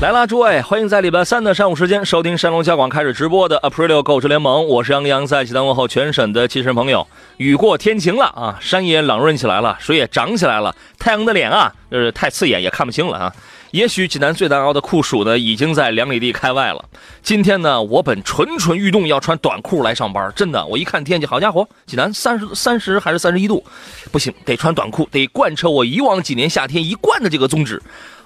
来啦，诸位，欢迎在礼拜三的上午时间收听山东交广开始直播的 Aprilio 购车联盟，我是杨洋，在济南问候全省的汽车朋友。雨过天晴了啊，山也朗润起来了，水也涨起来了，太阳的脸啊，就是太刺眼，也看不清了啊。也许济南最难熬的酷暑呢，已经在两里地开外了。今天呢，我本蠢蠢欲动要穿短裤来上班，真的，我一看天气，好家伙，济南三十三十还是三十一度，不行，得穿短裤，得贯彻我以往几年夏天一贯的这个宗旨。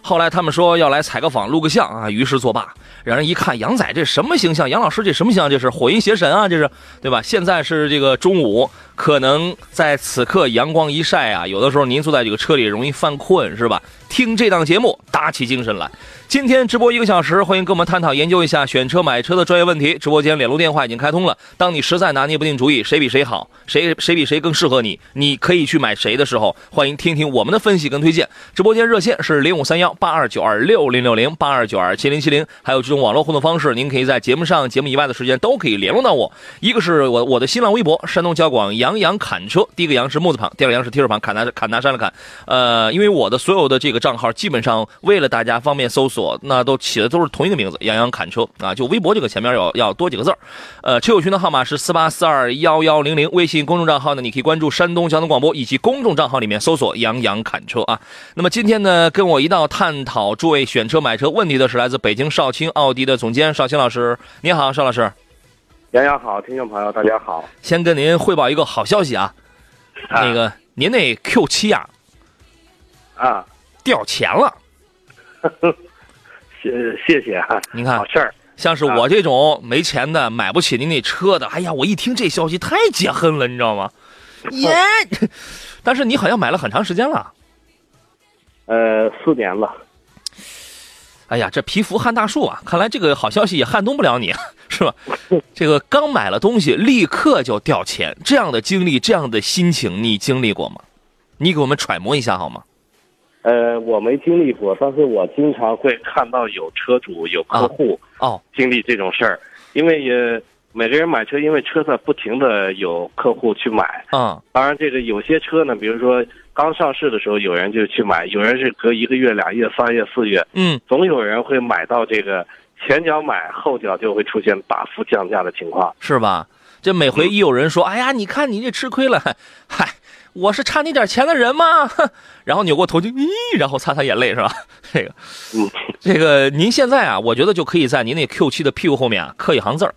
后来他们说要来采个访、录个像啊，于是作罢。让人一看，杨仔这什么形象？杨老师这什么形象？这是火云邪神啊，这是对吧？现在是这个中午，可能在此刻阳光一晒啊，有的时候您坐在这个车里容易犯困，是吧？听这档节目，打起精神来。今天直播一个小时，欢迎跟我们探讨研究一下选车买车的专业问题。直播间联络电话已经开通了。当你实在拿捏不定主意，谁比谁好，谁谁比谁更适合你，你可以去买谁的时候，欢迎听听我们的分析跟推荐。直播间热线是零五三幺八二九二六零六零八二九二七零七零，还有这种网络互动方式，您可以在节目上、节目以外的时间都可以联络到我。一个是我我的新浪微博山东交广杨洋侃车，第一个杨是木字旁，第二个杨是提手旁，侃拿侃拿山的侃。呃，因为我的所有的这个账号基本上为了大家方便搜索，那都。起的都是同一个名字，杨洋侃车啊，就微博这个前面要要多几个字儿。呃，车友群的号码是四八四二幺幺零零，微信公众账号呢，你可以关注山东交通广播，以及公众账号里面搜索杨洋侃车啊。那么今天呢，跟我一道探讨诸位选车买车问题的是来自北京少卿奥迪的总监少卿老师，你好，邵老师。杨洋好，听众朋友大家好。先跟您汇报一个好消息啊，那个您那 Q 七呀，啊，掉钱了。谢 谢谢啊！您看，好事儿。像是我这种没钱的、买不起您那车的，哎呀，我一听这消息太解恨了，你知道吗？耶！但是你好像买了很长时间了。呃，四年了。哎呀，这皮肤撼大树啊！看来这个好消息也撼动不了你，是吧？这个刚买了东西，立刻就掉钱，这样的经历、这样的心情，你经历过吗？你给我们揣摩一下好吗？呃，我没经历过，但是我经常会看到有车主、有客户哦经历这种事儿，因为也每个人买车，因为车在不停的有客户去买，嗯，当然这个有些车呢，比如说刚上市的时候，有人就去买，有人是隔一个月、俩月、三月、四月，嗯，总有人会买到这个前脚买，后脚就会出现大幅降价的情况，是吧？这每回一有人说，哎呀，你看你这吃亏了，嗨。我是差你点钱的人吗？然后扭过头就咦，然后擦擦眼泪是吧？这个，嗯这个您现在啊，我觉得就可以在您那 Q 七的屁股后面啊刻一行字儿：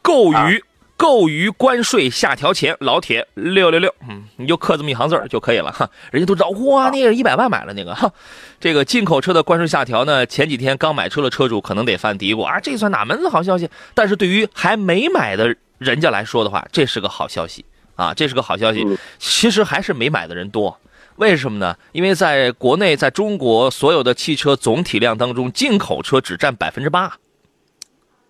购于购于关税下调前，老铁六六六。嗯，你就刻这么一行字儿就可以了哈。人家都知道哇，那个一百万买了那个哈。这个进口车的关税下调呢，前几天刚买车的车主可能得犯嘀咕啊，这算哪门子好消息？但是对于还没买的人家来说的话，这是个好消息。啊，这是个好消息。其实还是没买的人多，为什么呢？因为在国内，在中国所有的汽车总体量当中，进口车只占百分之八，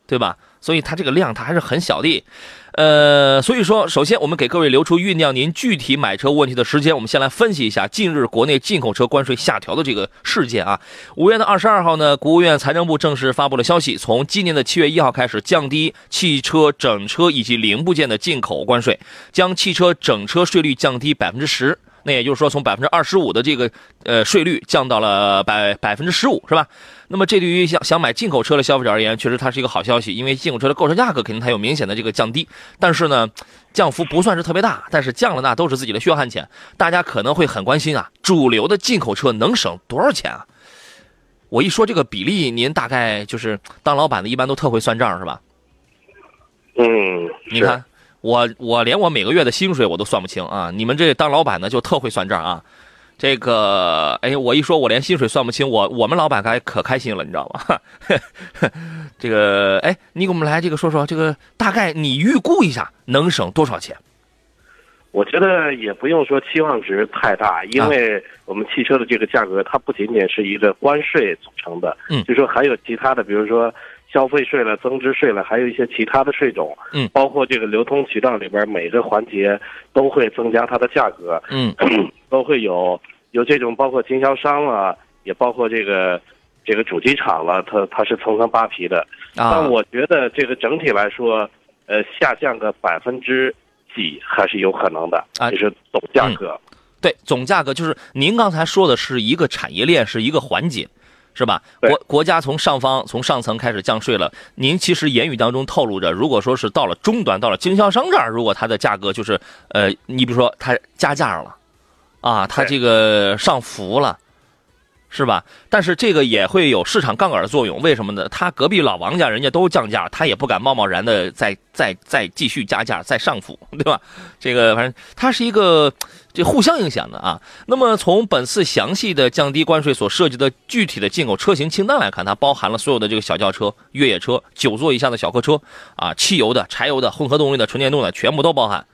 对吧？所以它这个量它还是很小的。呃，所以说，首先我们给各位留出酝酿您具体买车问题的时间。我们先来分析一下近日国内进口车关税下调的这个事件啊。五月的二十二号呢，国务院财政部正式发布了消息，从今年的七月一号开始，降低汽车整车以及零部件的进口关税，将汽车整车税率降低百分之十。那也就是说，从百分之二十五的这个呃税率降到了百百分之十五，是吧？那么这对于想想买进口车的消费者而言，确实它是一个好消息，因为进口车的购车价格肯定它有明显的这个降低。但是呢，降幅不算是特别大，但是降了那都是自己的血汗钱。大家可能会很关心啊，主流的进口车能省多少钱啊？我一说这个比例，您大概就是当老板的一般都特会算账，是吧？嗯，你看。我我连我每个月的薪水我都算不清啊！你们这当老板的就特会算账啊！这个，哎，我一说，我连薪水算不清，我我们老板该可开心了，你知道吗？这个，哎，你给我们来这个说说，这个大概你预估一下能省多少钱？我觉得也不用说期望值太大，因为我们汽车的这个价格，它不仅仅是一个关税组成的，嗯，就说还有其他的，比如说消费税了、增值税了，还有一些其他的税种，嗯，包括这个流通渠道里边每个环节都会增加它的价格，嗯，都会有有这种包括经销商了，也包括这个这个主机厂了，它它是层层扒皮的，啊。但，我觉得这个整体来说，呃，下降个百分之几还是有可能的，啊。就是总价格。对，总价格就是您刚才说的是一个产业链，是一个环节，是吧？国国家从上方从上层开始降税了，您其实言语当中透露着，如果说是到了终端，到了经销商这儿，如果它的价格就是呃，你比如说它加价了，啊，它这个上浮了。是吧？但是这个也会有市场杠杆的作用，为什么呢？他隔壁老王家人家都降价，他也不敢贸贸然的再再再继续加价再上浮，对吧？这个反正它是一个这互相影响的啊。那么从本次详细的降低关税所涉及的具体的进口车型清单来看，它包含了所有的这个小轿车、越野车、九座以下的小客车啊，汽油的、柴油的、混合动力的、纯电动的，全部都包含。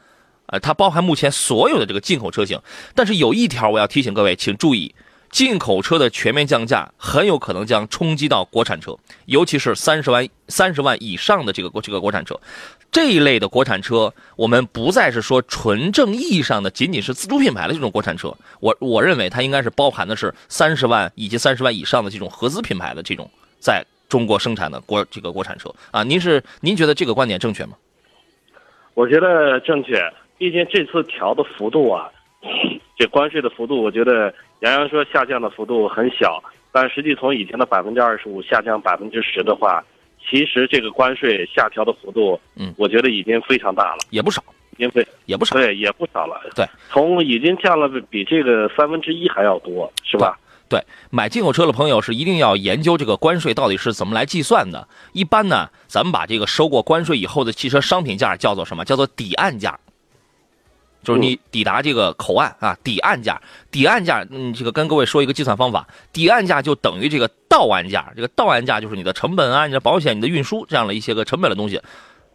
呃，它包含目前所有的这个进口车型。但是有一条我要提醒各位，请注意。进口车的全面降价很有可能将冲击到国产车，尤其是三十万三十万以上的这个这个国产车，这一类的国产车，我们不再是说纯正意义上的仅仅是自主品牌的这种国产车，我我认为它应该是包含的是三十万以及三十万以上的这种合资品牌的这种在中国生产的国这个国产车。啊，您是您觉得这个观点正确吗？我觉得正确，毕竟这次调的幅度啊，这关税的幅度，我觉得杨洋说下降的幅度很小，但实际从以前的百分之二十五下降百分之十的话，其实这个关税下调的幅度，嗯我觉得已经非常大了，也不少，已经非也不少。对也不少了。对，从已经降了比这个三分之一还要多，是吧？对，买进口车的朋友是一定要研究这个关税到底是怎么来计算的。一般呢，咱们把这个收过关税以后的汽车商品价叫做什么？叫做抵岸价，就是你抵达这个口岸啊，抵岸价。抵岸价，嗯，这个跟各位说一个计算方法，抵岸价就等于这个到岸价。这个到岸价就是你的成本啊、你的保险、你的运输这样的一些个成本的东西。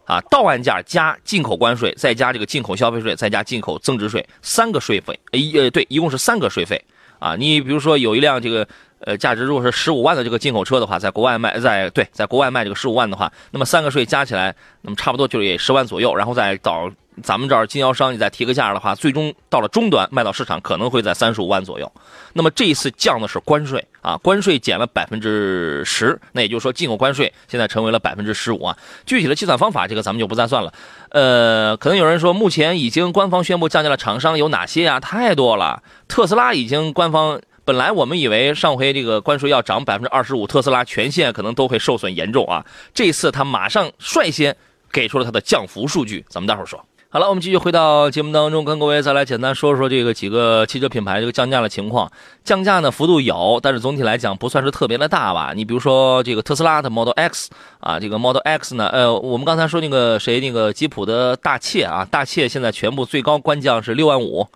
啊，到岸价加进口关税，再加这个进口消费税，再加进口增值税，三个税费，呃一呃对，一共是三个税费。啊，你比如说有一辆这个呃价值如果是十五万的这个进口车的话，在国外卖，在对，在国外卖这个十五万的话，那么三个税加起来，那么差不多就也十万左右，然后再到咱们这儿经销商你再提个价的话，最终到了终端卖到市场可能会在三十五万左右。那么这一次降的是关税啊，关税减了百分之十，那也就是说进口关税现在成为了百分之十五啊。具体的计算方法，这个咱们就不再算了。呃，可能有人说，目前已经官方宣布降价的厂商有哪些呀？太多了，特斯拉已经官方。本来我们以为上回这个关税要涨百分之二十五，特斯拉全线可能都会受损严重啊。这次他马上率先给出了它的降幅数据，咱们待会儿说。好了，我们继续回到节目当中，跟各位再来简单说说这个几个汽车品牌这个降价的情况。降价呢幅度有，但是总体来讲不算是特别的大吧。你比如说这个特斯拉的 Model X 啊，这个 Model X 呢，呃，我们刚才说那个谁那个吉普的大切啊，大切现在全部最高官降是六万五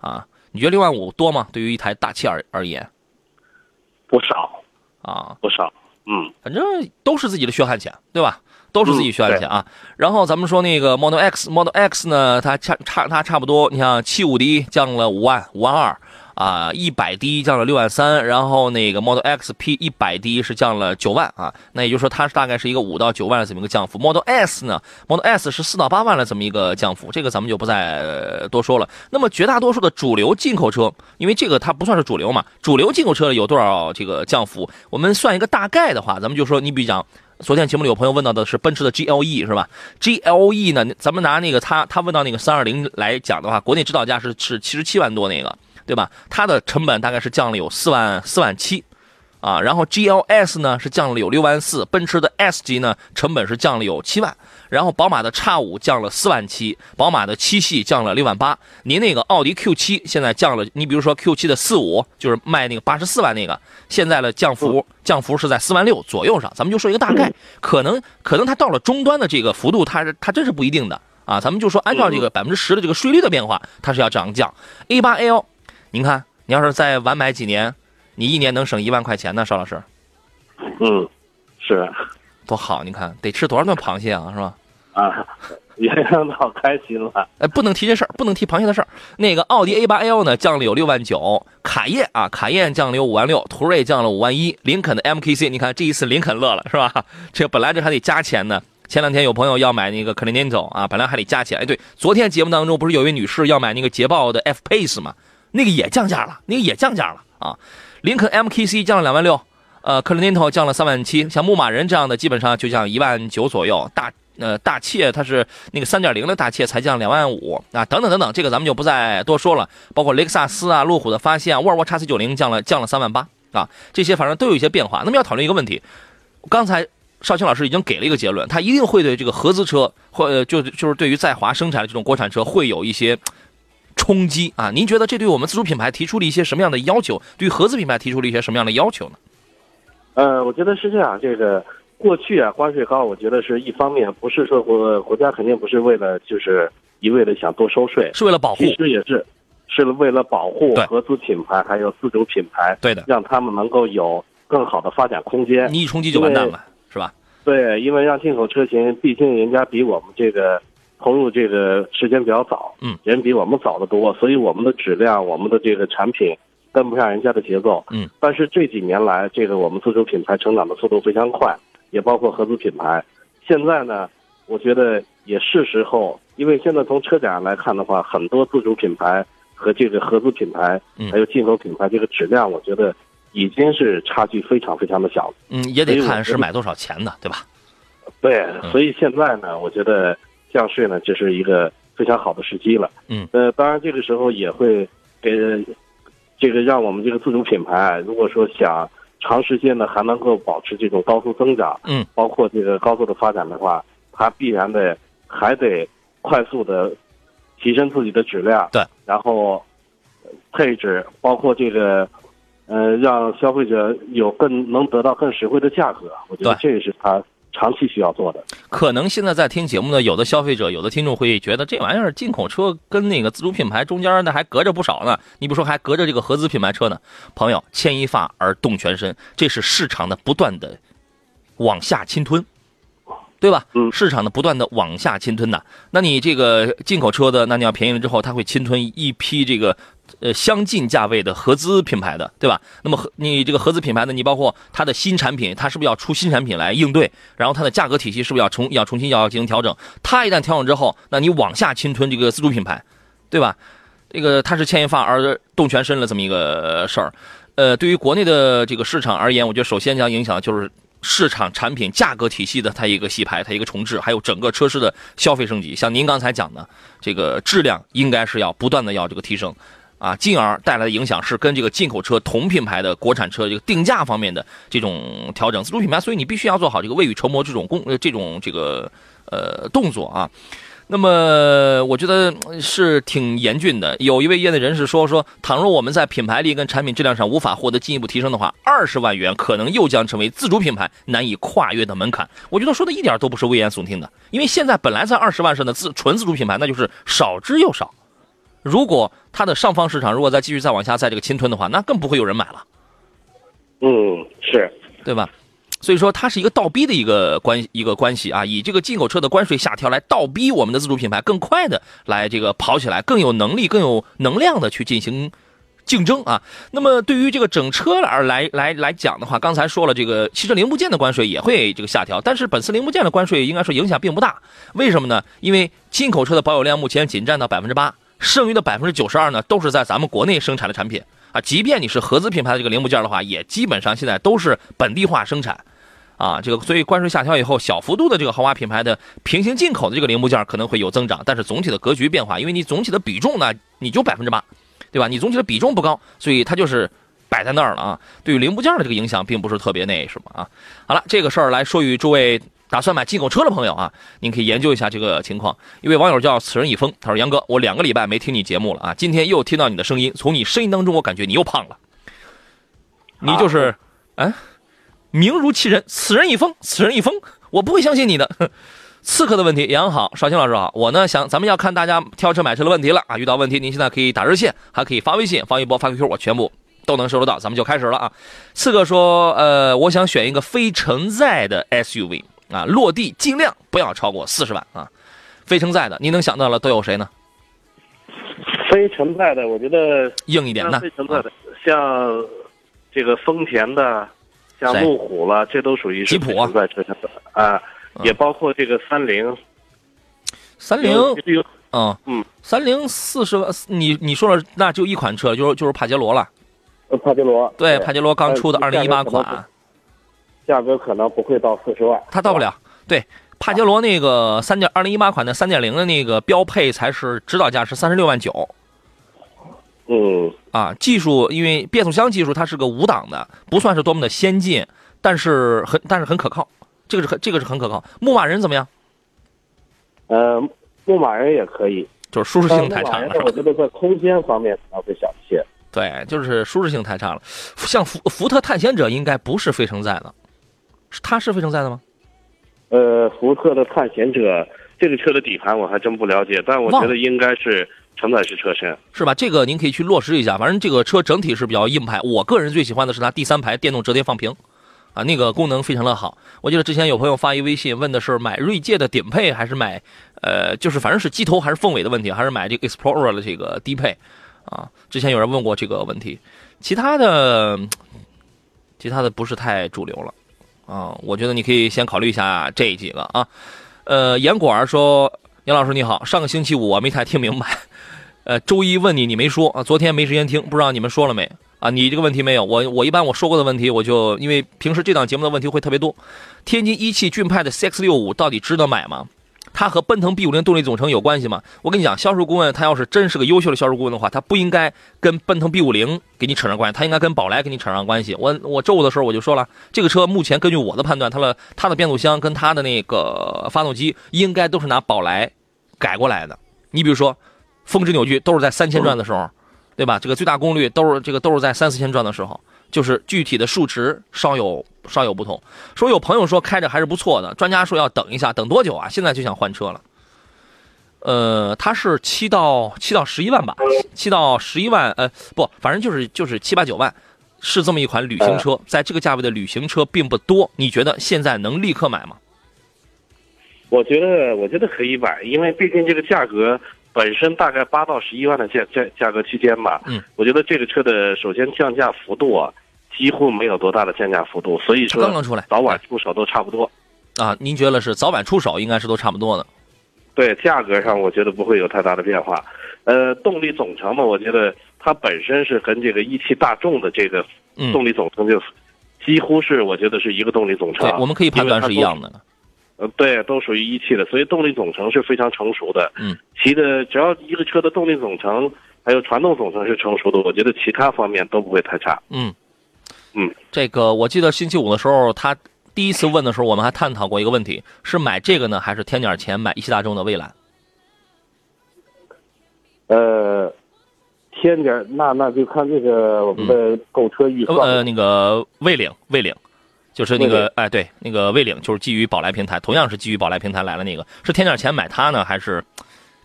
啊。你觉得六万五多吗？对于一台大切而而言不少啊，不少，嗯，反正都是自己的血汗钱，对吧？都是自己血汗钱啊。然后咱们说那个 Model X，Model X 呢，它差差它差不多，你像七五 D 降了五万五万二啊，一百 D 降了六万三，然后那个 Model X P 一百 D 是降了九万啊，那也就是说它是大概是一个五到九万的这么一个降幅。Model S 呢，Model S 是四到八万的这么一个降幅，这个咱们就不再呃多说了。那么绝大多数的主流进口车，因为这个它不算是主流嘛，主流进口车有多少这个降幅？我们算一个大概的话，咱们就说，你比如讲。昨天节目里有朋友问到的是奔驰的 GLE 是吧？GLE 呢，咱们拿那个他他问到那个三二零来讲的话，国内指导价是是七十七万多那个，对吧？它的成本大概是降了有四万四万七，啊，然后 GLS 呢是降了有六万四，奔驰的 S 级呢成本是降了有七万，然后宝马的 X 五降了四万七，宝马的七系降了六万八，您那个奥迪 Q 七现在降了，你比如说 Q 七的四五就是卖那个八十四万那个，现在的降幅降幅是在四万六左右上，咱们就说一个大概，可能可能它到了终端的这个幅度，它是它真是不一定的啊，咱们就说按照这个百分之十的这个税率的变化，它是要这样降。A 八 L，您看你要是再晚买几年，你一年能省一万块钱呢，邵老师，嗯，是多好！你看得吃多少顿螃蟹啊，是吧？啊，洋洋老开心了。哎，不能提这事儿，不能提螃蟹的事儿。那个奥迪 A 八 L 呢，降了有六万九；卡宴啊，卡宴降了有五万六；途锐降了五万一；林肯的 MKC，你看这一次林肯乐了是吧？这本来这还得加钱呢。前两天有朋友要买那个 Continental 啊，本来还得加钱。哎，对，昨天节目当中不是有一位女士要买那个捷豹的 F Pace 吗？那个也降价了，那个也降价了啊。林肯 MKC 降了两万六，呃，Continental 降了三万七，像牧马人这样的基本上就降一万九左右。大呃大切它是那个三点零的大切才降两万五啊，等等等等，这个咱们就不再多说了。包括雷克萨斯啊、路虎的发现、沃尔沃 x C 九零降了降了三万八啊，这些反正都有一些变化。那么要讨论一个问题，刚才。邵青老师已经给了一个结论，他一定会对这个合资车或就就是对于在华生产的这种国产车会有一些冲击啊。您觉得这对我们自主品牌提出了一些什么样的要求？对于合资品牌提出了一些什么样的要求呢？呃，我觉得是这样。这个过去啊，关税高，我觉得是一方面，不是说国国家肯定不是为了就是一味的想多收税，是为了保护，其实也是是为了保护合资品牌还有自主品牌，对的，让他们能够有更好的发展空间。你一冲击就完蛋了。是吧？对，因为让进口车型，毕竟人家比我们这个投入这个时间比较早，嗯，人比我们早得多，所以我们的质量、我们的这个产品跟不上人家的节奏，嗯。但是这几年来，这个我们自主品牌成长的速度非常快，也包括合资品牌。现在呢，我觉得也是时候，因为现在从车展上来看的话，很多自主品牌和这个合资品牌，还有进口品牌，这个质量，我觉得。已经是差距非常非常的小了，嗯，也得看是买多少钱的，对吧？对，所以现在呢，我觉得降税呢，这是一个非常好的时机了。嗯，呃，当然这个时候也会给这个让我们这个自主品牌，如果说想长时间的还能够保持这种高速增长，嗯，包括这个高速的发展的话，它必然的还得快速的提升自己的质量，对，然后配置，包括这个。呃，让消费者有更能得到更实惠的价格，我觉得这也是他长期需要做的。可能现在在听节目的有的消费者、有的听众会觉得这玩意儿进口车跟那个自主品牌中间呢还隔着不少呢。你不说还隔着这个合资品牌车呢？朋友，牵一发而动全身，这是市场的不断的往下侵吞，对吧？嗯，市场的不断的往下侵吞呐。那你这个进口车的，那你要便宜了之后，它会侵吞一批这个。呃，相近价位的合资品牌的，对吧？那么合你这个合资品牌的，你包括它的新产品，它是不是要出新产品来应对？然后它的价格体系是不是要重要重新要进行调整？它一旦调整之后，那你往下侵吞这个自主品牌，对吧？这个它是牵一发而动全身了这么一个事儿。呃，对于国内的这个市场而言，我觉得首先将影响就是。市场产品价格体系的它一个洗牌，它一个重置，还有整个车市的消费升级。像您刚才讲的，这个质量应该是要不断的要这个提升，啊，进而带来的影响是跟这个进口车同品牌的国产车这个定价方面的这种调整。自主品牌，所以你必须要做好这个未雨绸缪这种工这种这个呃动作啊。那么我觉得是挺严峻的。有一位业内人士说说，倘若我们在品牌力跟产品质量上无法获得进一步提升的话，二十万元可能又将成为自主品牌难以跨越的门槛。我觉得说的一点都不是危言耸听的，因为现在本来在二十万上的自纯自主品牌那就是少之又少。如果它的上方市场如果再继续再往下再这个侵吞的话，那更不会有人买了。嗯，是对吧？所以说，它是一个倒逼的一个关一个关系啊，以这个进口车的关税下调来倒逼我们的自主品牌更快的来这个跑起来，更有能力、更有能量的去进行竞争啊。那么对于这个整车而来来来讲的话，刚才说了，这个汽车零部件的关税也会这个下调，但是本次零部件的关税应该说影响并不大。为什么呢？因为进口车的保有量目前仅占到百分之八，剩余的百分之九十二呢都是在咱们国内生产的产品啊。即便你是合资品牌的这个零部件的话，也基本上现在都是本地化生产。啊，这个所以关税下调以后，小幅度的这个豪华品牌的平行进口的这个零部件可能会有增长，但是总体的格局变化，因为你总体的比重呢，你就百分之八，对吧？你总体的比重不高，所以它就是摆在那儿了啊。对于零部件的这个影响并不是特别那什么啊。好了，这个事儿来说与诸位打算买进口车的朋友啊，您可以研究一下这个情况。一位网友叫此人已疯，他说：“杨哥，我两个礼拜没听你节目了啊，今天又听到你的声音，从你声音当中我感觉你又胖了，你就是，哎。”名如其人，此人已疯，此人已疯，我不会相信你的。刺客的问题，杨好，少卿老师好，我呢想咱们要看大家挑车买车的问题了啊，遇到问题您现在可以打热线，还可以发微信、发微博、发 QQ，我全部都能收得到。咱们就开始了啊。刺客说，呃，我想选一个非承载的 SUV 啊，落地尽量不要超过四十万啊。非承载的，您能想到了都有谁呢？非承载的，我觉得硬一点的像非承载的，像这个丰田的，像路虎了，这都属于吉普非承载车型啊，也包括这个三菱。三菱，嗯嗯，三菱四十万，你你说了，那就一款车，就是就是帕杰罗了。呃帕杰罗，对，帕杰罗刚出的二零一八款，价格可能不会到四十万，它到不了。对，帕杰罗那个三点二零一八款的三点零的那个标配才是指导价是三十六万九嗯，啊。技术因为变速箱技术它是个五档的，不算是多么的先进，但是很但是很可靠，这个是很这个是很可靠。牧马人怎么样？呃，牧马人也可以，就是舒适性太差了。我觉得在空间方面可能会小一些。对，就是舒适性太差了。像福福特探险者应该不是非承载的，是它是非承载的吗？呃，福特的探险者这个车的底盘我还真不了解，但我觉得应该是承载式车身。是吧？这个您可以去落实一下。反正这个车整体是比较硬派，我个人最喜欢的是它第三排电动折叠放平，啊，那个功能非常的好。我记得之前有朋友发一微信问的是买锐界的顶配还是买，呃，就是反正是机头还是凤尾的问题，还是买这个 Explorer 的这个低配，啊，之前有人问过这个问题。其他的，嗯其他的不是太主流了，啊，我觉得你可以先考虑一下这几个啊。呃，严果儿说，严老师你好，上个星期五我没太听明白。呃，周一问你，你没说啊？昨天没时间听，不知道你们说了没啊？你这个问题没有，我我一般我说过的问题，我就因为平时这档节目的问题会特别多。天津一汽骏派的 CX 六五到底值得买吗？它和奔腾 B 五零动力总成有关系吗？我跟你讲，销售顾问他要是真是个优秀的销售顾问的话，他不应该跟奔腾 B 五零给你扯上关系，他应该跟宝来给你扯上关系。我我周五的时候我就说了，这个车目前根据我的判断，它的它的变速箱跟它的那个发动机应该都是拿宝来改过来的。你比如说，峰值扭矩都是在三千转的时候，对吧？这个最大功率都是这个都是在三四千转的时候，就是具体的数值稍有稍有不同。说有朋友说开着还是不错的，专家说要等一下，等多久啊？现在就想换车了。呃，它是七到七到十一万吧，七到十一万，呃，不，反正就是就是七八九万，是这么一款旅行车，在这个价位的旅行车并不多。你觉得现在能立刻买吗？我觉得，我觉得可以买，因为毕竟这个价格本身大概八到十一万的价价价格区间吧。嗯，我觉得这个车的首先降价幅度啊，几乎没有多大的降价幅度，所以说刚刚出来早晚出手都差不多。啊，您觉得是早晚出手应该是都差不多的。对价格上，我觉得不会有太大的变化。呃，动力总成嘛，我觉得它本身是跟这个一汽大众的这个嗯，动力总成就几乎是，我觉得是一个动力总成对，。我们可以判断是一样的。呃，对，都属于一汽的，所以动力总成是非常成熟的。嗯，其的只要一个车的动力总成还有传动总成是成熟的，我觉得其他方面都不会太差。嗯，嗯，这个我记得星期五的时候，他第一次问的时候，我们还探讨过一个问题：是买这个呢，还是添点钱买一汽大众的蔚蓝？呃，添点那那就看这个我们的购车预算。呃，那个蔚领，蔚领，就是那个哎，对，那个蔚领就是基于宝来平台，同样是基于宝来平台来了那个，是添点钱买它呢，还是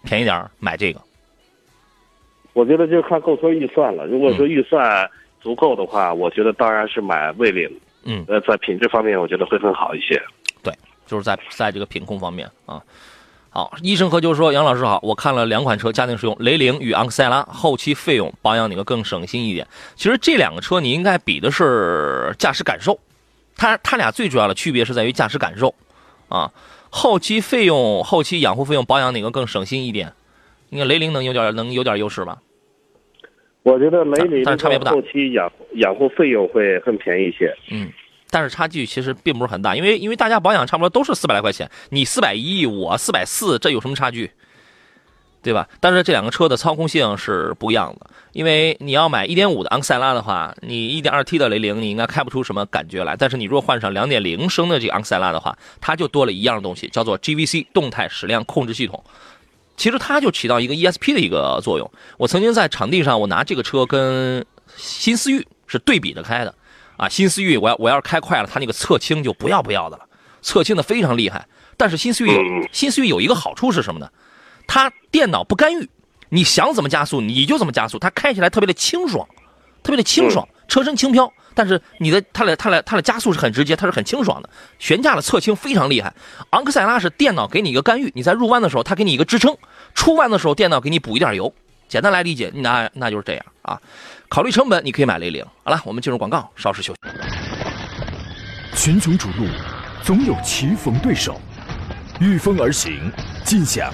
便宜点买这个？我觉得就看购车预算了。如果说预算足够的话，我觉得当然是买蔚领。嗯，呃，在品质方面，我觉得会更好一些。对就是在在这个品控方面啊。好，医生和就说：“杨老师好，我看了两款车家庭使用，雷凌与昂克赛拉，后期费用保养哪个更省心一点？其实这两个车你应该比的是驾驶感受，它它俩最主要的区别是在于驾驶感受啊。后期费用、后期养护费用保养哪个更省心一点？应该雷凌能有点能有点优势吧？我觉得雷凌但是差别不大后期养养护费用会更便宜一些。嗯，但是差距其实并不是很大，因为因为大家保养差不多都是四百来块钱，你四百一，我四百四，这有什么差距？对吧？但是这两个车的操控性是不一样的，因为你要买1.5的昂克赛拉的话，你 1.2T 的雷凌你应该开不出什么感觉来，但是你如果换上2.0升的这个昂克赛拉的话，它就多了一样东西，叫做 GVC 动态矢量控制系统。其实它就起到一个 ESP 的一个作用。我曾经在场地上，我拿这个车跟新思域是对比着开的，啊，新思域我要我要是开快了，它那个侧倾就不要不要的了，侧倾的非常厉害。但是新思域有新思域有一个好处是什么呢？它电脑不干预，你想怎么加速你就怎么加速，它开起来特别的清爽，特别的清爽，车身轻飘。但是你的它的它的它的加速是很直接，它是很清爽的。悬架的侧倾非常厉害。昂克赛拉是电脑给你一个干预，你在入弯的时候它给你一个支撑，出弯的时候电脑给你补一点油。简单来理解，那那就是这样啊。考虑成本，你可以买雷凌。好了，我们进入广告，稍事休息。群雄逐鹿，总有棋逢对手，御风而行，尽享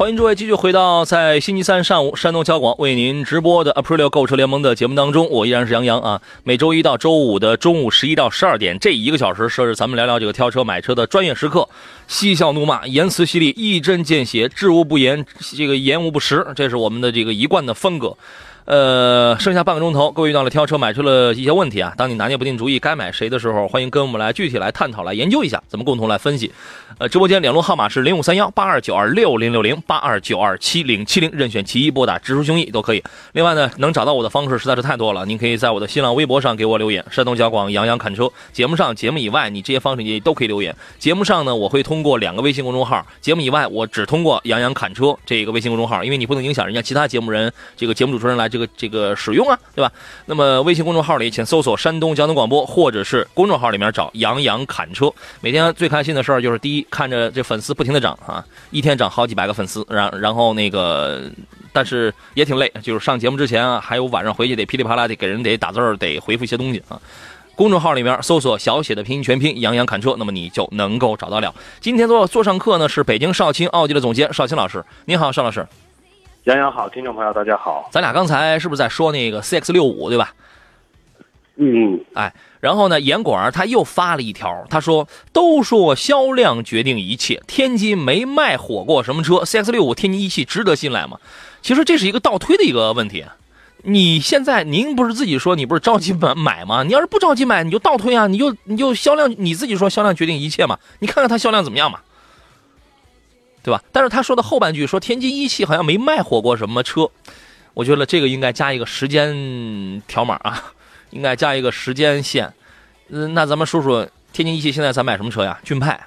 欢迎诸位继续回到在星期三上午山东交广为您直播的 Aprilio 购车联盟的节目当中，我依然是杨洋啊。每周一到周五的中午十一到十二点，这一个小时是咱们聊聊这个挑车买车的专业时刻，嬉笑怒骂，言辞犀利，一针见血，知无不言，这个言无不实，这是我们的这个一贯的风格。呃，剩下半个钟头，各位遇到了挑车买车的一些问题啊。当你拿捏不定主意该买谁的时候，欢迎跟我们来具体来探讨、来研究一下，咱们共同来分析。呃，直播间联络号码是零五三幺八二九二六零六零八二九二七零七零，任选其一，拨打直抒胸臆都可以。另外呢，能找到我的方式实在是太多了，您可以在我的新浪微博上给我留言，山东交广杨洋侃车。节目上、节目以外，你这些方式你都可以留言。节目上呢，我会通过两个微信公众号；节目以外，我只通过杨洋侃车这个微信公众号，因为你不能影响人家其他节目人，这个节目主持人来这。这个这个使用啊，对吧？那么微信公众号里，请搜索“山东交通广播”，或者是公众号里面找“杨洋侃车”。每天最开心的事儿就是，第一，看着这粉丝不停的涨啊，一天涨好几百个粉丝，然然后那个，但是也挺累，就是上节目之前啊，还有晚上回去得噼里啪啦得给人得打字儿，得回复一些东西啊。公众号里面搜索小写的拼音全拼“杨洋侃车”，那么你就能够找到了。今天做做上课呢，是北京少卿奥迪的总监少卿老师，您好，邵老师。杨洋好，听众朋友大家好。咱俩刚才是不是在说那个 CX 六五对吧？嗯，哎，然后呢，严管他又发了一条，他说：“都说销量决定一切，天津没卖火过什么车，CX 六五天津一汽值得信赖吗？”其实这是一个倒推的一个问题。你现在您不是自己说你不是着急买买吗？你要是不着急买，你就倒推啊，你就你就销量你自己说销量决定一切嘛，你看看它销量怎么样嘛。对吧？但是他说的后半句说天津一汽好像没卖火过什么车，我觉得这个应该加一个时间条码啊，应该加一个时间线。嗯，那咱们说说天津一汽现在在卖什么车呀？骏派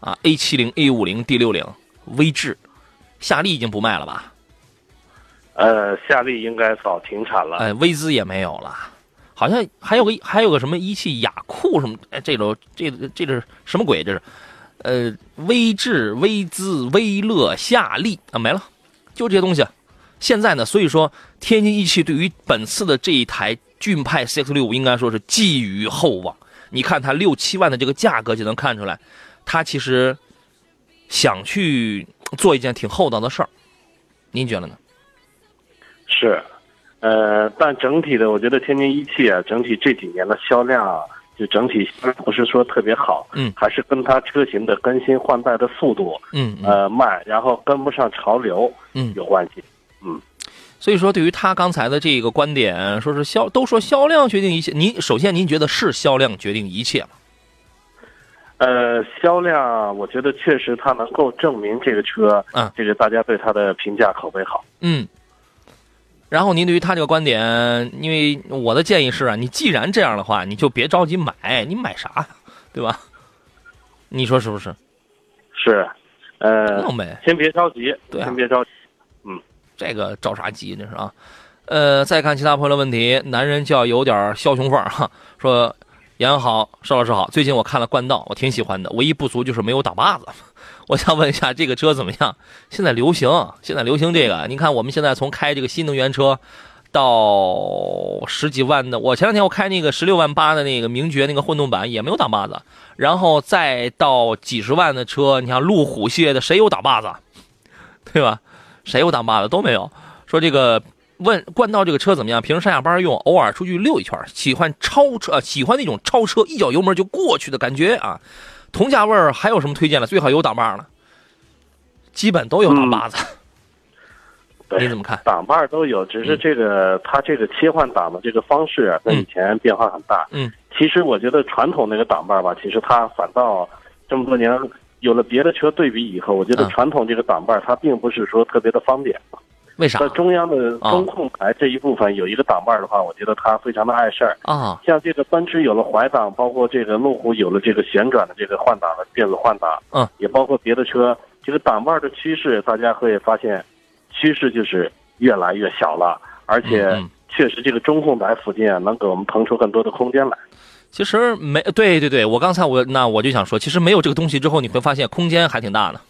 啊，A 七零、A 五零、D 六零、威志、夏利已经不卖了吧？呃，夏利应该早停产了。哎，威兹也没有了，好像还有个还有个什么一汽雅库什么？哎，这种这这是什么鬼？这是？呃，威志、威姿、威乐、夏利啊，没了，就这些东西。现在呢，所以说天津一汽对于本次的这一台骏派 CX 六五，应该说是寄予厚望。你看它六七万的这个价格，就能看出来，它其实想去做一件挺厚道的事儿。您觉得呢？是，呃，但整体的，我觉得天津一汽啊，整体这几年的销量啊。就整体不是说特别好，嗯，还是跟它车型的更新换代的速度，嗯，呃慢，然后跟不上潮流，嗯，有关系，嗯，所以说对于他刚才的这个观点，说是销都说销量决定一切，您首先您觉得是销量决定一切吗？呃，销量我觉得确实它能够证明这个车，嗯，这个大家对它的评价口碑好，嗯。然后您对于他这个观点，因为我的建议是啊，你既然这样的话，你就别着急买，你买啥，对吧？你说是不是？是，呃，弄呗，先别着急，对，先别着急，嗯，这个着啥急这是啊？呃，再看其他朋友的问题，男人就要有点枭雄范儿哈。说杨好，邵老师好，最近我看了冠道，我挺喜欢的，唯一不足就是没有打把子。我想问一下，这个车怎么样？现在流行，现在流行这个。你看，我们现在从开这个新能源车，到十几万的，我前两天我开那个十六万八的那个名爵那个混动版也没有挡把子，然后再到几十万的车，你像路虎系列的，谁有挡把子？对吧？谁有挡把子都没有。说这个问冠道这个车怎么样？平时上下班用，偶尔出去溜一圈，喜欢超车，喜欢那种超车一脚油门就过去的感觉啊。同价位还有什么推荐的？最好有挡把的。基本都有挡把子。对你怎么看？挡把儿都有，只是这个、它这个切换挡的这个方式啊，跟以前变化很大。嗯，其实我觉得传统那个挡把儿吧，其实它反倒这么多年有了别的车对比以后，我觉得嗯传统这个挡把儿它并不是说特别的方便。为啥在中央的啊中控台这一部分有一个挡把儿的话，我觉得它非常的碍事儿。啊？像这个奔驰有了怀挡，包括这个路虎有了这个旋转的这个换挡的电子换挡，嗯，也包括别的车，这个挡把儿的趋势，大家会发现，趋势就是越来越小了，而且确实这个中控台附近啊，能给我们腾出更多的空间来。其实没对对对，我刚才我那我就想说，其实没有这个东西之后，你会发现空间还挺大的。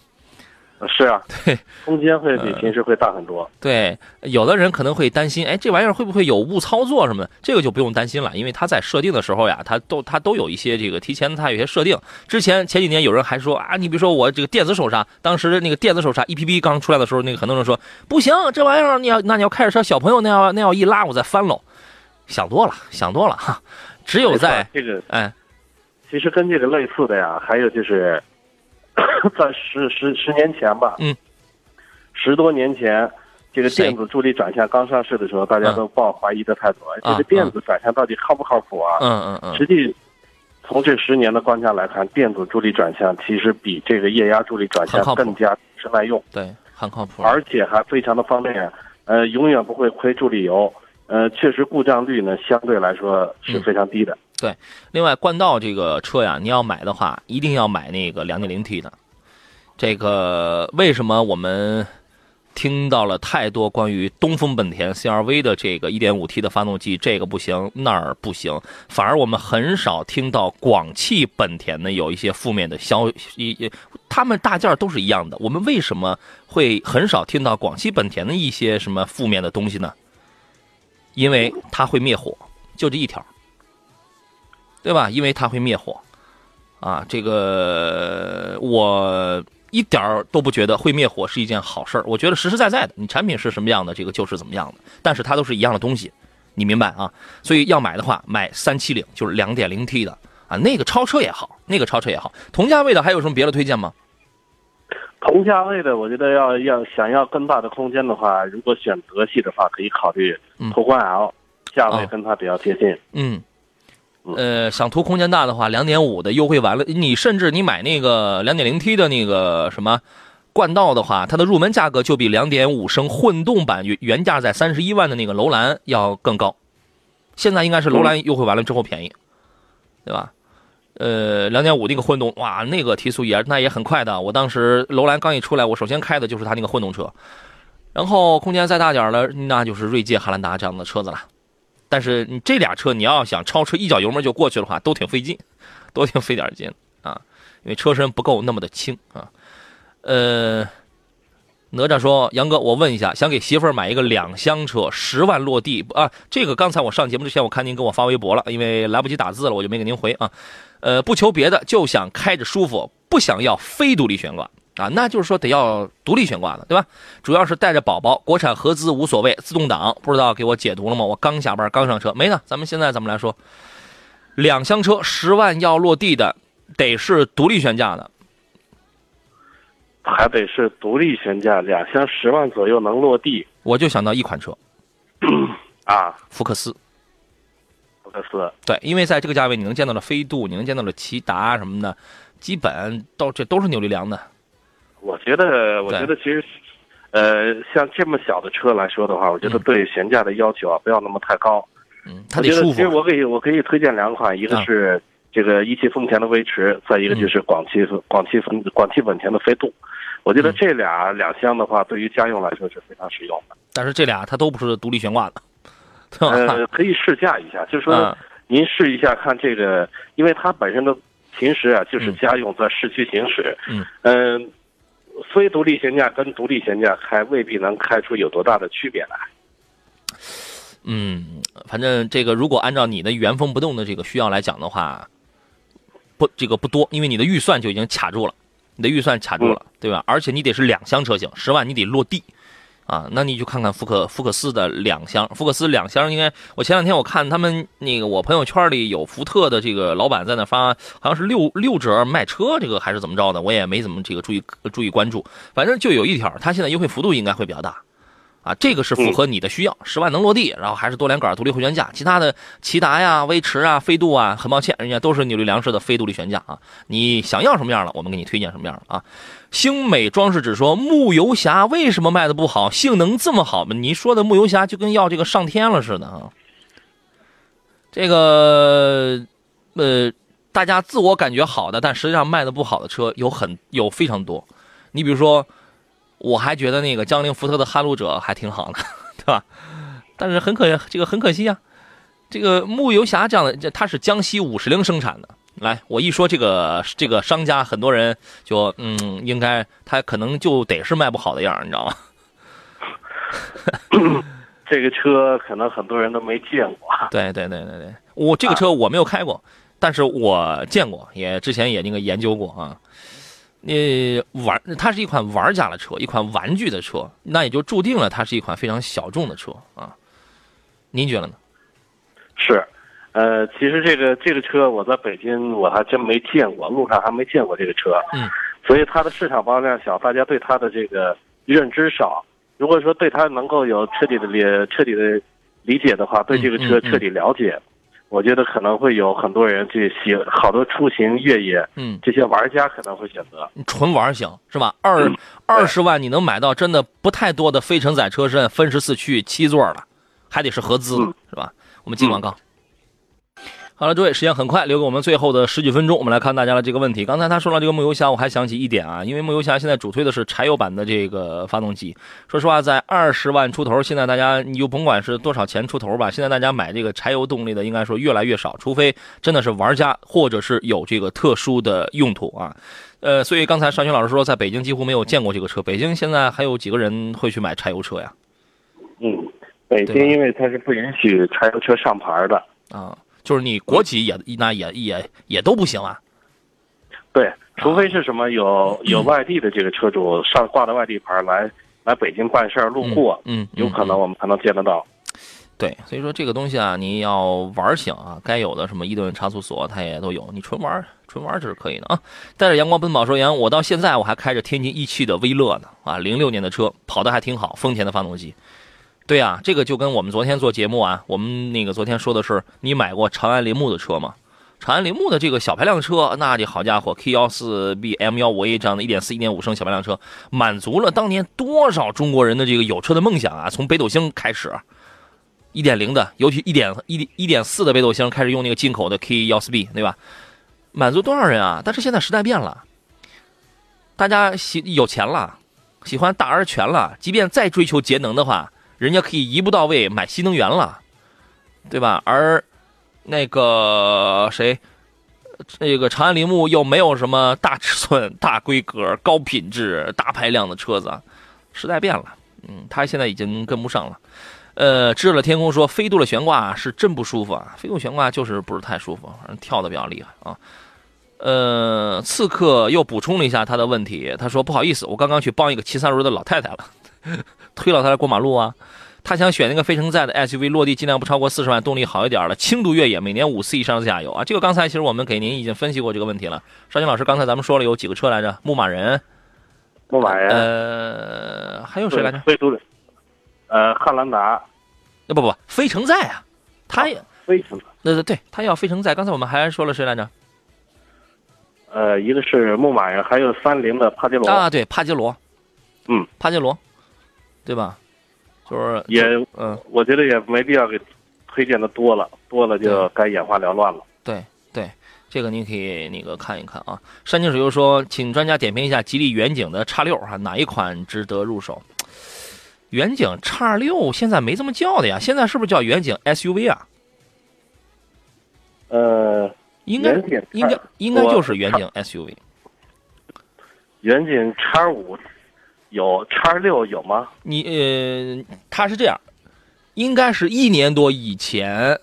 呃是啊，对，空间会比呃平时会大很多。对，有的人可能会担心，哎，这玩意儿会不会有误操作什么的？这个就不用担心了，因为它在设定的时候呀，它都它都有一些这个提前它有些设定。之前前几年有人还说啊，你比如说我这个电子手刹，当时那个电子手刹 EPP 刚出来的时候，那个很多人说不行，这玩意儿你要那你要开着车，小朋友那要那要一拉我再翻喽，想多了想多了哈，只有在这个哎其实跟这个类似的呀，还有就是 在十十十年前吧，嗯，十多年前，这个电子助力转向刚上市的时候，大家嗯都抱怀疑的态度，哎啊这个电子转向到底靠不靠谱啊？嗯嗯嗯实际从这十年的观察来看，电子助力转向其实比这个液压助力转向更加是耐用，对，很靠谱。而且还非常的方便，呃，永远不会亏助力油，呃，确实故障率呢相对来说是非常低的。对另外，冠道这个车呀，你要买的话，一定要买那个 2.0T 的。这个为什么我们听到了太多关于东风本田 CRV 的这个 1.5T 的发动机，这个不行，那儿不行，反而我们很少听到广汽本田的有一些负面的消息。他们大件都是一样的，我们为什么会很少听到广汽本田的一些什么负面的东西呢？因为它会灭火，就这一条。对吧？因为它会灭火，啊，这个我一点儿都不觉得会灭火是一件好事儿。我觉得实实在在的，你产品是什么样的，这个就是怎么样的。但是它都是一样的东西，你明白啊？所以要买的话，买三七零，就是两点零 T 的啊，那个超车也好，那个超车也好。同价位的还有什么别的推荐吗？同价位的，我觉得要要想要更大的空间的话，如果选德系的话，可以考虑嗯途观 L，、价位哦跟它比较接近。嗯，呃，想图空间大的话，两点五的优惠完了，你甚至你买那个两点零 T 的那个什么冠道的话，它的入门价格就比两点五升混动版原原价在三十一万的那个楼兰要更高。现在应该是楼兰优惠完了之后便宜，对吧？呃，两点五那个混动，哇，那个提速也那也很快的。我当时楼兰刚一出来，我首先开的就是它那个混动车，然后空间再大点儿了，那就是锐界、汉兰达这样的车子了。但是你这俩车你要想超车一脚油门就过去的话，都挺费劲，都挺费点劲啊，因为车身不够那么的轻啊。呃，哪吒说：“杨哥，我问一下，想给媳妇儿买一个两厢车，十万落地啊？这个刚才我上节目之前，我看您给我发微博了，因为来不及打字了，我就没给您回啊。呃，不求别的，就想开着舒服，不想要非独立悬挂啊，那就是说得要独立悬挂的，对吧？主要是带着宝宝，国产合资无所谓，自动挡不知道给我解读了吗？我刚下班刚上车，没呢。咱们现在咱们来说，两厢车十万要落地的，得是独立悬架的，还得是独立悬架，两厢十万左右能落地我就想到一款车，啊，福克斯。福克斯。对，因为在这个价位，你能见到的飞度，你能见到的骐达什么的，基本都这都是扭力梁的。我觉得，我觉得其实，呃，像这么小的车来说的话，我觉得对悬架的要求啊，不要那么太高。嗯，它得得舒服。其实我可以，我可以推荐两款，一个啊。是这个一汽丰田的威驰，再一个就是广汽广汽丰广汽本田的飞度。我觉得嗯。这俩两厢的话，对于家用来说是非常实用的。但是这俩它都不是独立悬挂的，呃，可以试驾一下，就是说嗯。您试一下看这个，因为它本身的平时啊就是嗯。家用在市区行驶，嗯。嗯、非独立悬架跟独立悬架开未必能开出有多大的区别来。嗯，反正这个如果按照你的原封不动的这个需要来讲的话，不，这个不多，因为你的预算就已经卡住了，你的预算卡住了，对吧？而且你得是两厢车型，十万你得落地，啊，那你就看看福克福克斯的两厢，福克斯两厢应该，我前两天我看他们那个我朋友圈里有福特的这个老板在那发，好像是六六折卖车，这个还是怎么着的，我也没怎么这个注意注意关注，反正就有一条，他现在优惠幅度应该会比较大。啊，这个是符合你的需要，十万能落地，然后还是多连杆独立后悬架，其他的骐达呀、威驰啊、飞度啊，很抱歉，人家都是扭力梁式的非独立悬架啊。你想要什么样的，我们给你推荐什么样的啊。星美装饰只说木游侠为什么卖的不好？性能这么好吗？你说的木游侠就跟要这个上天了似的啊。这个呃，大家自我感觉好的，但实际上卖的不好的车有很有非常多。你比如说。我还觉得那个江铃福特的撼路者还挺好的，对吧？但是很可这个很可惜啊。这个牧游侠这样的，这它是江西五十铃生产的。来，我一说这个这个商家，很多人就嗯，应该他可能就得是卖不好的样你知道吗？这个车可能很多人都没见过。对对对对对，我这个车我没有开过，但是我见过，也之前也那个研究过啊。你玩，它是一款玩家的车，一款玩具的车，那也就注定了它是一款非常小众的车啊。您觉得呢？是，呃，其实这个这个车我在北京我还真没见过，路上还没见过这个车。嗯。所以它的市场包量小，大家对它的这个认知少。如果说对它能够有彻底的理彻底的理解的话，对这个车彻底了解。我觉得可能会有很多人去喜好多出行越野，嗯，这些玩家可能会选择纯玩型是吧？二二十万你能买到真的不太多的非承载车身，分时四驱七座的，还得是合资是吧？我们进广告。好了，诸位，时间很快，留给我们最后的十几分钟，我们来看大家的这个问题。刚才他说到这个牧游侠，我还想起一点啊，因为牧游侠现在主推的是柴油版的这个发动机。说实话，在二十万出头，现在大家你就甭管是多少钱出头吧，现在大家买这个柴油动力的，应该说越来越少，除非真的是玩家或者是有这个特殊的用途啊。呃，所以刚才尚军老师说，在北京几乎没有见过这个车。北京现在还有几个人会去买柴油车呀？嗯，北京因为它是不允许柴油车上牌的啊。就是你国企也那也也也都不行啊，对，除非是什么有 有外地的这个车主上挂的外地牌来来北京办事儿路过，嗯，有可能我们才能见得到。对，所以说这个东西啊，你要玩行啊，该有的什么一顿差速锁它也都有，你纯玩纯玩这是可以的啊。带着阳光奔跑说杨，我到现在我还开着天津一汽的威乐呢啊，零六年的车跑的还挺好，丰田的发动机。对呀，这个就跟我们昨天做节目啊，我们那个昨天说的是，你买过长安铃木的车吗？长安铃木的这个小排量车，那就好家伙，K 幺四 B M 幺五 A 这样的一点四、一点五升小排量车，满足了当年多少中国人的这个有车的梦想啊！从北斗星开始，一点零的，尤其一点一一点四的北斗星开始用那个进口的 K 幺四 B，对吧？满足多少人啊？但是现在时代变了，大家喜有钱了，喜欢大而全了，即便再追求节能的话。人家可以一步到位买新能源了，对吧？而那个谁，那个长安铃木又没有什么大尺寸、大规格、高品质、大排量的车子，时代变了，嗯，他现在已经跟不上了。呃，知了天空说飞度的悬挂是真不舒服啊，飞度悬挂就是不是太舒服，反正跳的比较厉害啊。呃，刺客又补充了一下他的问题，他说不好意思，我刚刚去帮一个骑三轮的老太太了。推老太太过马路啊，他想选那个非承载的 SUV，落地尽量不超过四十万，动力好一点的轻度越野，每年五次以上自驾游啊。这个刚才其实我们给您已经分析过这个问题了。邵军老师，刚才咱们说了有几个车来着？牧马人，牧马人，呃，还有谁来着？飞度的，呃，汉兰达，那不不，非承载啊，他也非承载，对对对，他要非承载。刚才我们还说了谁来着？呃，一个是牧马人，还有三菱的帕杰罗啊，对，帕杰罗，嗯，帕杰罗。对吧？就是也，嗯，我觉得也没必要给推荐的多了，多了就该眼花缭乱了。对对，这个您可以那个看一看啊。山清水又说，请专家点评一下吉利远景的叉六哈，哪一款值得入手？远景叉六现在没这么叫的呀，现在是不是叫远景 SUV 啊？呃，应该应该应该就是远景 SUV。远景叉五。有叉六有吗？你呃，它是这样，应该是一年多以前，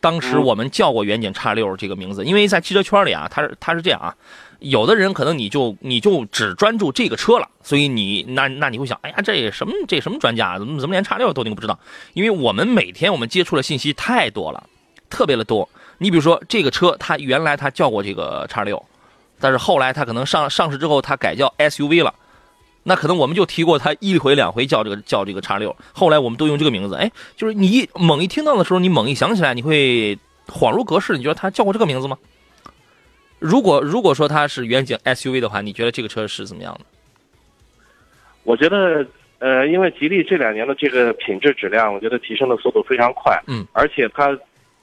当时我们叫过远景叉六这个名字，因为在汽车圈里啊，它是它是这样啊，有的人可能你就你就只专注这个车了，所以你那那你会想，哎呀，这什么这什么专家，怎么怎么连叉六都那个不知道？因为我们每天我们接触的信息太多了，特别的多。你比如说这个车，它原来它叫过这个叉六，但是后来它可能上上市之后，它改叫 SUV 了。那可能我们就提过它一回两回叫这个叫这个叉六，后来我们都用这个名字。哎，就是你一猛一听到的时候，你猛一想起来，你会恍如隔世。你觉得它叫过这个名字吗？如果如果说它是远景 SUV 的话，你觉得这个车是怎么样的？我觉得，呃，因为吉利这两年的这个品质质量，我觉得提升的速度非常快。嗯，而且它，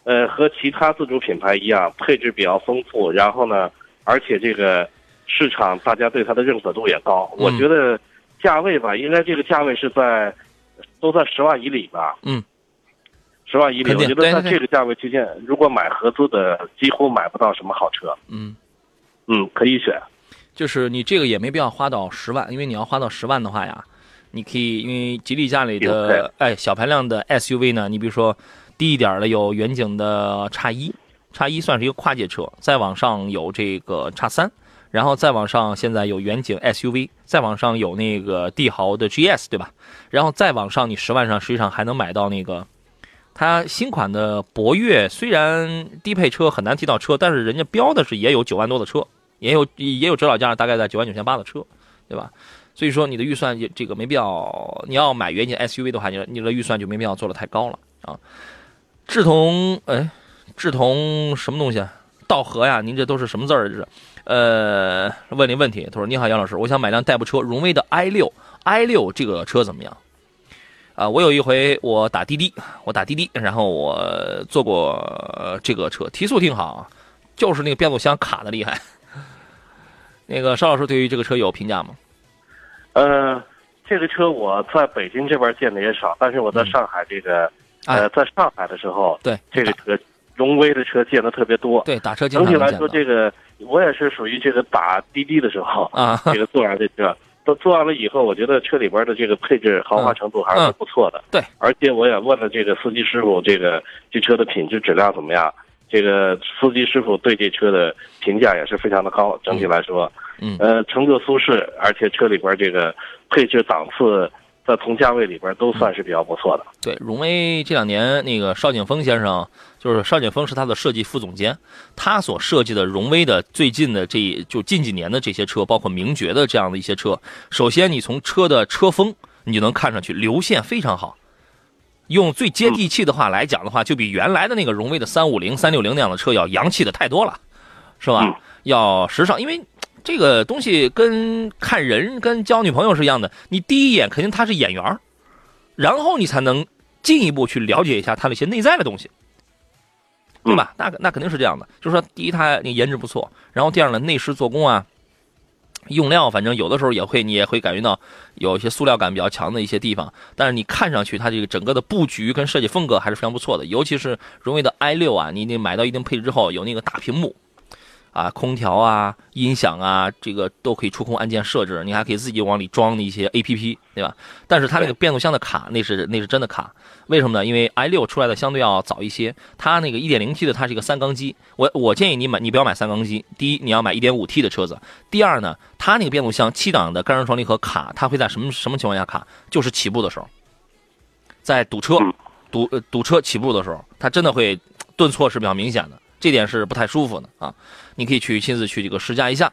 呃，和其他自主品牌一样，配置比较丰富。然后呢，而且这个市场大家对它的认可度也高。嗯我觉得价位吧，应该这个价位是在都在十万以里吧。嗯，十万以里，我觉得在这个价位区间，如果买合资的，几乎买不到什么好车。嗯，嗯，可以选。就是你这个也没必要花到十万，因为你要花到十万的话呀，你可以因为吉利家里的哎小排量的 SUV 呢，你比如说低一点的有远景的叉一，叉一算是一个跨界车，再往上有这个叉三，然后再往上现在有远景 SUV，再往上有那个帝豪的 GS 对吧？然后再往上你十万上实际上还能买到那个。它新款的博越虽然低配车很难提到车，但是人家标的是也有九万多的车，也有也有指导价大概在九万九千八的车，对吧？所以说你的预算也这个没必要，你要买远景 SUV 的话，你你的预算就没必要做的太高了啊。志同哎，志同什么东西啊？道合呀？您这都是什么字儿？这是？呃，问您问题，他说：“你好，杨老师，我想买辆代步车，荣威的 i 六，i 六这个车怎么样？”啊，我有一回我打滴滴，我打滴滴，然后我坐过呃这个车，提速挺好，就是那个变速箱卡的厉害。那个邵老师对于这个车有评价吗？呃，这个车我在北京这边见的也少，但是我在上海这个，哎呃，在上海的时候，对，这个车荣威的车见的特别多。对打车经常整体来说，这个我也是属于这个打滴滴的时候，啊，这个坐上这车，都坐完了以后，我觉得车里边的这个配置豪华程度还是不错的。嗯对，而且我也问了这个司机师傅，这个这车的品质质量怎么样？这个司机师傅对这车的评价也是非常的高。整体来说，嗯呃，乘坐舒适，而且车里边这个配置档次，在同价位里边都算是比较不错的。对，荣威这两年那个邵景峰先生，就是邵景峰是他的设计副总监，他所设计的荣威的最近的这就近几年的这些车，包括名爵的这样的一些车，首先你从车的车风你就能看上去流线非常好。用最接地气的话来讲的话，就比原来的那个荣威的三五零、三六零那样的车要洋气的太多了，是吧？嗯要时尚，因为这个东西跟看人、跟交女朋友是一样的，你第一眼肯定他是眼缘儿然后你才能进一步去了解一下他的一些内在的东西，对吧？那那肯定是这样的，就是说，第一，他那颜值不错，然后第二呢，内饰做工啊，用料，反正有的时候也会，你也会感觉到有一些塑料感比较强的一些地方，但是你看上去它这个整个的布局跟设计风格还是非常不错的，尤其是荣威的 i 六啊，你得买到一定配置之后，有那个大屏幕。啊，空调啊、音响啊，这个都可以触控按键设置，你还可以自己往里装一些 A P P，对吧？但是它那个变速箱的卡，那是那是真的卡，为什么呢？因为 i 六出来的相对要早一些，它那个 1.0T 的它是一个三缸机，我我建议你买，你不要买三缸机。第一，你要买 1.5T 的车子；第二呢，它那个变速箱七档的干式双离合卡，它会在什么什么情况下卡？就是起步的时候，在堵车嗯堵呃堵车起步的时候，它真的会顿挫是比较明显的，这点是不太舒服的啊。你可以去亲自去这个试驾一下。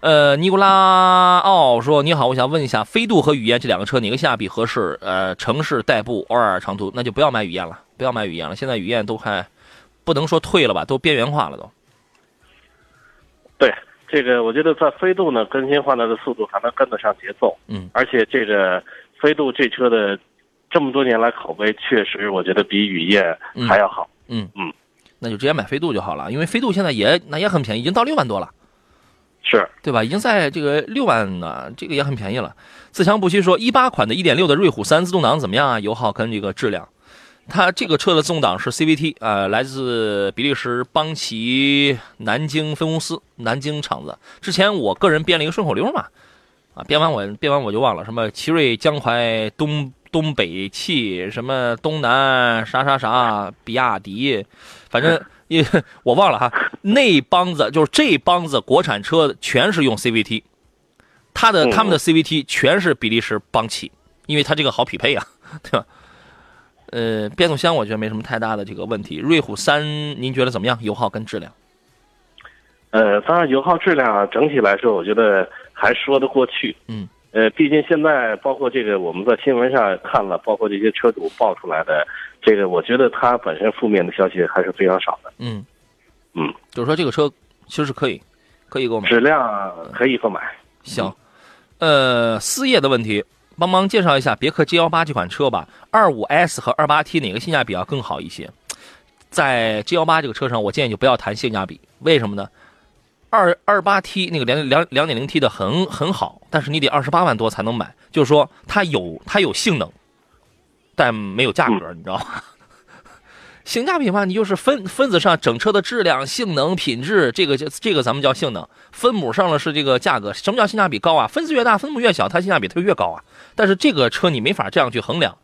呃，尼古拉奥说：“你好，我想问一下，飞度和雨燕这两个车哪个性价比合适？呃，城市代步，偶尔长途，那就不要买雨燕了，不要买雨燕了。现在雨燕都还不能说退了吧，都边缘化了都。对这个，我觉得在飞度呢更新换代的速度还能跟得上节奏，嗯，而且这个飞度这车的这么多年来口碑确实，我觉得比雨燕还要好。嗯嗯，那就直接买飞度就好了，因为飞度现在也那也很便宜，已经到六万多了。”是，对吧？已经在这个六万呢，这个也很便宜了。自强不息说，一八款的一点六的瑞虎三自动挡怎么样啊？油耗跟这个质量。它这个车的自动挡是 CVT，呃，来自比利时邦奇南京分公司南京厂子。之前我个人编了一个顺口溜嘛，啊，编完我编完我就忘了，什么奇瑞、江淮、东东北汽，什么东南啥啥啥，比亚迪，反正 也我忘了哈。那帮子就是这帮子国产车全是用 CVT，它的嗯他们的 CVT 全是比利时邦奇，因为它这个好匹配啊，对吧？呃，变速箱我觉得没什么太大的这个问题。瑞虎三您觉得怎么样？油耗跟质量？呃，当然油耗质量啊整体来说，我觉得还说得过去。嗯。呃，毕竟现在包括这个我们在新闻上看了，包括这些车主爆出来的这个，我觉得它本身负面的消息还是非常少的。嗯嗯，就是说这个车其实是可以可以购买。质量可以购买。行，呃，思业的问题，帮忙介绍一下别克 G 幺八这款车吧。二五 S 和二八 T 哪个性价比要更好一些？在 G 幺八这个车上，我建议就不要谈性价比，为什么呢？二二八 T 那个两两两点零 T 的很很好，但是你得二十八万多才能买，就是说它有它有性能，但没有价格，你知道吗？性价比嘛，你就是分分子上整车的质量、性能、品质，这个就这个咱们叫性能。分母上了是这个价格。什么叫性价比高啊？分子越大，分母越小，它性价比它就越高啊。但是这个车你没法这样去衡量，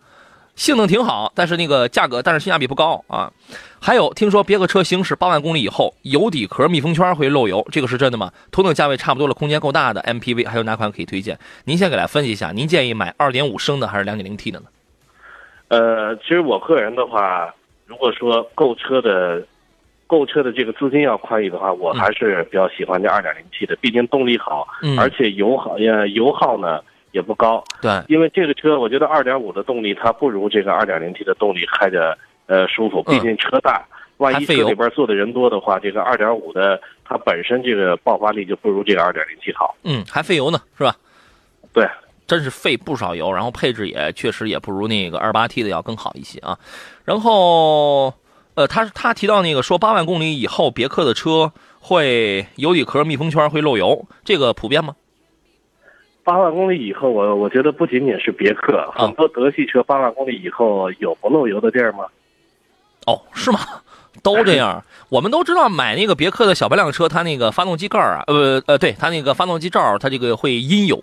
性能挺好，但是那个价格，但是性价比不高啊。还有听说别克车行驶八万公里以后，油底壳密封圈会漏油，这个是真的吗？同等价位差不多了，空间够大的 MPV 还有哪款可以推荐？您先给来分析一下，您建议买2.5升的还是 2.0T 的呢？呃，其实我个人的话，如果说购车的购车的这个资金要宽裕的话，我还是比较喜欢这 2.0T 的，毕竟动力好，嗯而且油耗呃油耗呢也不高。对，因为这个车，我觉得二点五的动力它不如这个二点零 T 的动力开着呃舒服，毕竟车大，万一车里边坐的人多的话，这个二点五的它本身这个爆发力就不如这个二点零 T 好。嗯，还费油呢，是吧？对，真是费不少油，然后配置也确实也不如那个二八 T 的要更好一些啊。然后，呃，他他提到那个说八万公里以后，别克的车会油底壳密封圈会漏油，这个普遍吗？八万公里以后，我我觉得不仅仅是别克，啊很多德系车八万公里以后有不漏油的地儿吗？哦，是吗？都这样，我们都知道买那个别克的小排量车，它那个发动机盖儿啊，呃呃，对，它那个发动机罩，它这个会阴油。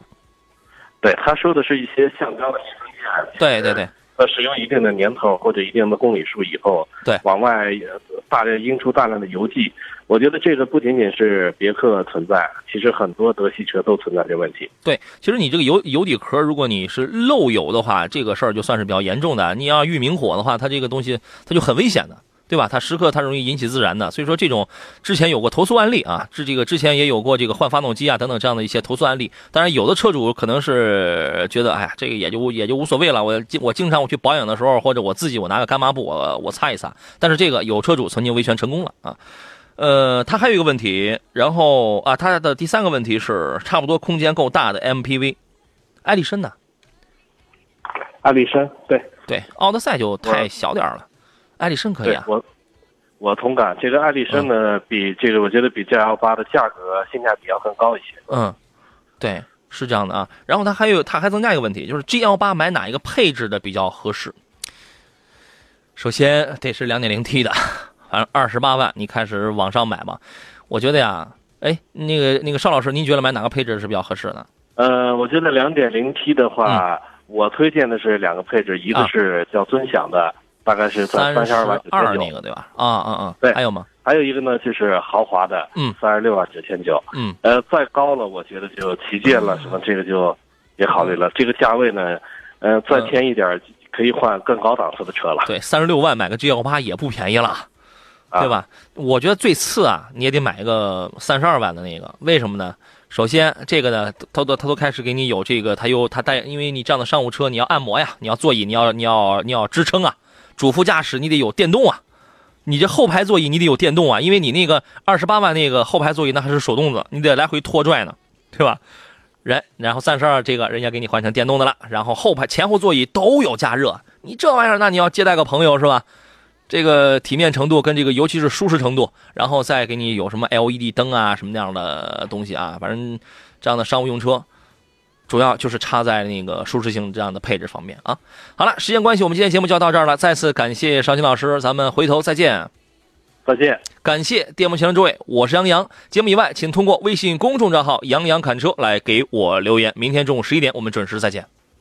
对，他说的是一些橡胶的密封件。对对对，呃，使用一定的年头或者一定的公里数以后，对往外呃大量应出大量的油迹。我觉得这个不仅仅是别克存在，其实很多德系车都存在这问题。对，其实你这个油油底壳，如果你是漏油的话，这个事儿就算是比较严重的。你要遇明火的话，它这个东西它就很危险的，对吧？它时刻它容易引起自燃的。所以说这种之前有过投诉案例啊，这这个之前也有过这个换发动机啊等等这样的一些投诉案例。当然，有的车主可能是觉得，哎呀，这个也就也就无所谓了。我经我经常我去保养的时候，或者我自己我拿个干抹布我我擦一擦。但是这个有车主曾经维权成功了啊。呃，它还有一个问题，然后啊，它的第三个问题是差不多空间够大的 MPV，艾力绅呢？艾力绅，对对，奥德赛就太小点儿了，艾力绅可以啊。我我同感。这个艾力绅呢，比这个我觉得比 G L 八的价格性价比要更高一些。嗯，对，是这样的啊。然后它还有，它还增加一个问题，就是 G L 八买哪一个配置的比较合适？首先得是 2.0T 的，反正二十八万，你开始往上买嘛。我觉得呀，哎，那个那个邵老师，您觉得买哪个配置是比较合适的？呃，我觉得两点零 T 的话，嗯我推荐的是两个配置，一个是叫尊享的，大概是三十三十二万九二那个对吧？啊啊啊！对还有吗？还有一个呢就是豪华的，嗯三十六万九千九。嗯，呃，再高了，我觉得就旗舰了，什么这个就也考虑了。这个价位呢，呃，再偏一点可以换更高档次的车了，对，三十六万买个 G L 八也不便宜了。啊对？吧？我觉得最次啊，你也得买一个三十二万的那个，为什么呢？首先，这个呢，它都它都开始给你有这个，它有它带，因为你这样的商务车，你要按摩呀，你要座椅，你要你要你要支撑啊，主副驾驶你得有电动啊，你这后排座椅你得有电动啊，因为你那个二十八万那个后排座椅那还是手动的，你得来回拖拽呢，对吧？人，然后三十二这个人家给你换成电动的了，然后后排前后座椅都有加热，你这玩意儿，那你要接待个朋友是吧？这个体面程度跟这个尤其是舒适程度，然后再给你有什么 LED 灯啊什么那样的东西啊，反正这样的商务用车，主要就是差在那个舒适性这样的配置方面啊。好了，时间关系，我们今天节目就要到这儿了，再次感谢邵青老师，咱们回头再见。再见。感谢电幕前的诸位，我是杨洋。节目以外，请通过微信公众账号“杨洋侃车”来给我留言。明天中午十一点，我们准时再见。